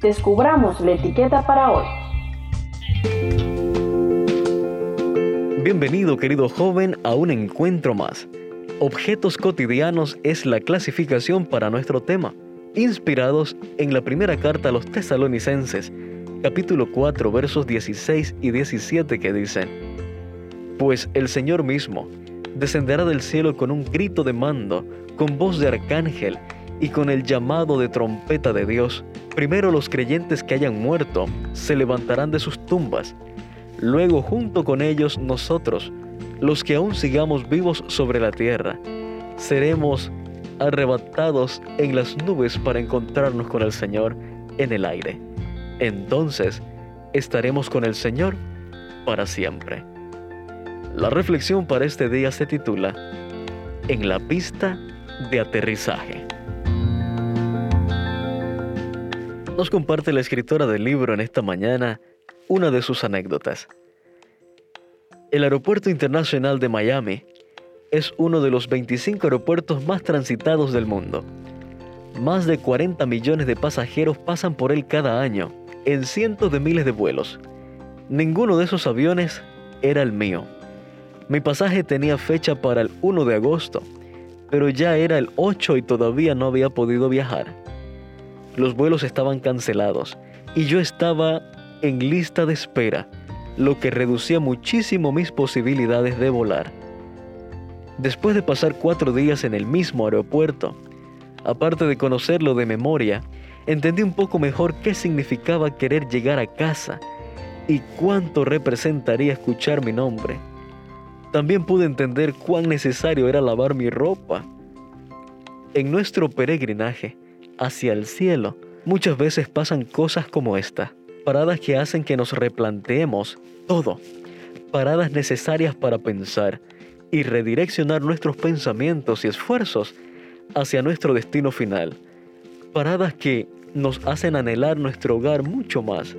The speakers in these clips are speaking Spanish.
descubramos la etiqueta para hoy. Bienvenido querido joven a un encuentro más. Objetos cotidianos es la clasificación para nuestro tema, inspirados en la primera carta a los tesalonicenses, capítulo 4 versos 16 y 17 que dicen, Pues el Señor mismo descenderá del cielo con un grito de mando, con voz de arcángel y con el llamado de trompeta de Dios. Primero los creyentes que hayan muerto se levantarán de sus tumbas Luego junto con ellos nosotros, los que aún sigamos vivos sobre la tierra, seremos arrebatados en las nubes para encontrarnos con el Señor en el aire. Entonces estaremos con el Señor para siempre. La reflexión para este día se titula En la pista de aterrizaje. Nos comparte la escritora del libro en esta mañana una de sus anécdotas. El Aeropuerto Internacional de Miami es uno de los 25 aeropuertos más transitados del mundo. Más de 40 millones de pasajeros pasan por él cada año, en cientos de miles de vuelos. Ninguno de esos aviones era el mío. Mi pasaje tenía fecha para el 1 de agosto, pero ya era el 8 y todavía no había podido viajar. Los vuelos estaban cancelados y yo estaba en lista de espera, lo que reducía muchísimo mis posibilidades de volar. Después de pasar cuatro días en el mismo aeropuerto, aparte de conocerlo de memoria, entendí un poco mejor qué significaba querer llegar a casa y cuánto representaría escuchar mi nombre. También pude entender cuán necesario era lavar mi ropa. En nuestro peregrinaje hacia el cielo, muchas veces pasan cosas como esta paradas que hacen que nos replanteemos todo, paradas necesarias para pensar y redireccionar nuestros pensamientos y esfuerzos hacia nuestro destino final, paradas que nos hacen anhelar nuestro hogar mucho más.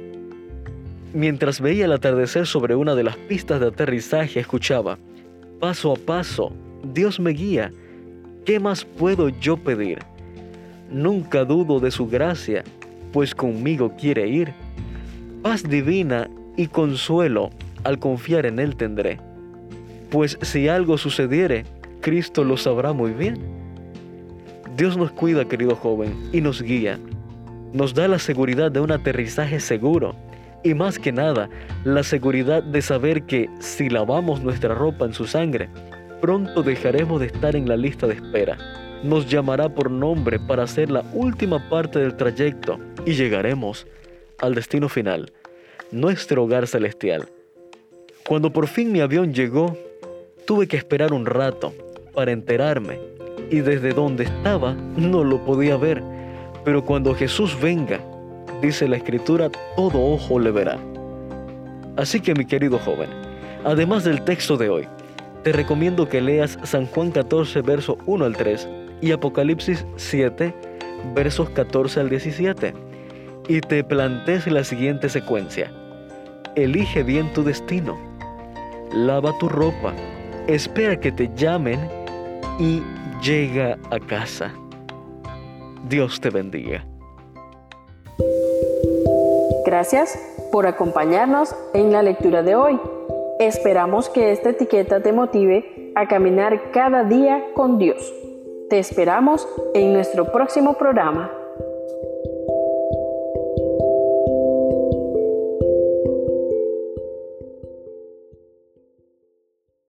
Mientras veía el atardecer sobre una de las pistas de aterrizaje, escuchaba, paso a paso, Dios me guía, ¿qué más puedo yo pedir? Nunca dudo de su gracia, pues conmigo quiere ir paz divina y consuelo al confiar en Él tendré. Pues si algo sucediere, Cristo lo sabrá muy bien. Dios nos cuida, querido joven, y nos guía. Nos da la seguridad de un aterrizaje seguro y más que nada la seguridad de saber que si lavamos nuestra ropa en su sangre, pronto dejaremos de estar en la lista de espera. Nos llamará por nombre para hacer la última parte del trayecto y llegaremos al destino final, nuestro hogar celestial. Cuando por fin mi avión llegó, tuve que esperar un rato para enterarme y desde donde estaba no lo podía ver. Pero cuando Jesús venga, dice la escritura, todo ojo le verá. Así que mi querido joven, además del texto de hoy, te recomiendo que leas San Juan 14, verso 1 al 3 y Apocalipsis 7, versos 14 al 17 y te plantees la siguiente secuencia. Elige bien tu destino. Lava tu ropa. Espera que te llamen y llega a casa. Dios te bendiga. Gracias por acompañarnos en la lectura de hoy. Esperamos que esta etiqueta te motive a caminar cada día con Dios. Te esperamos en nuestro próximo programa.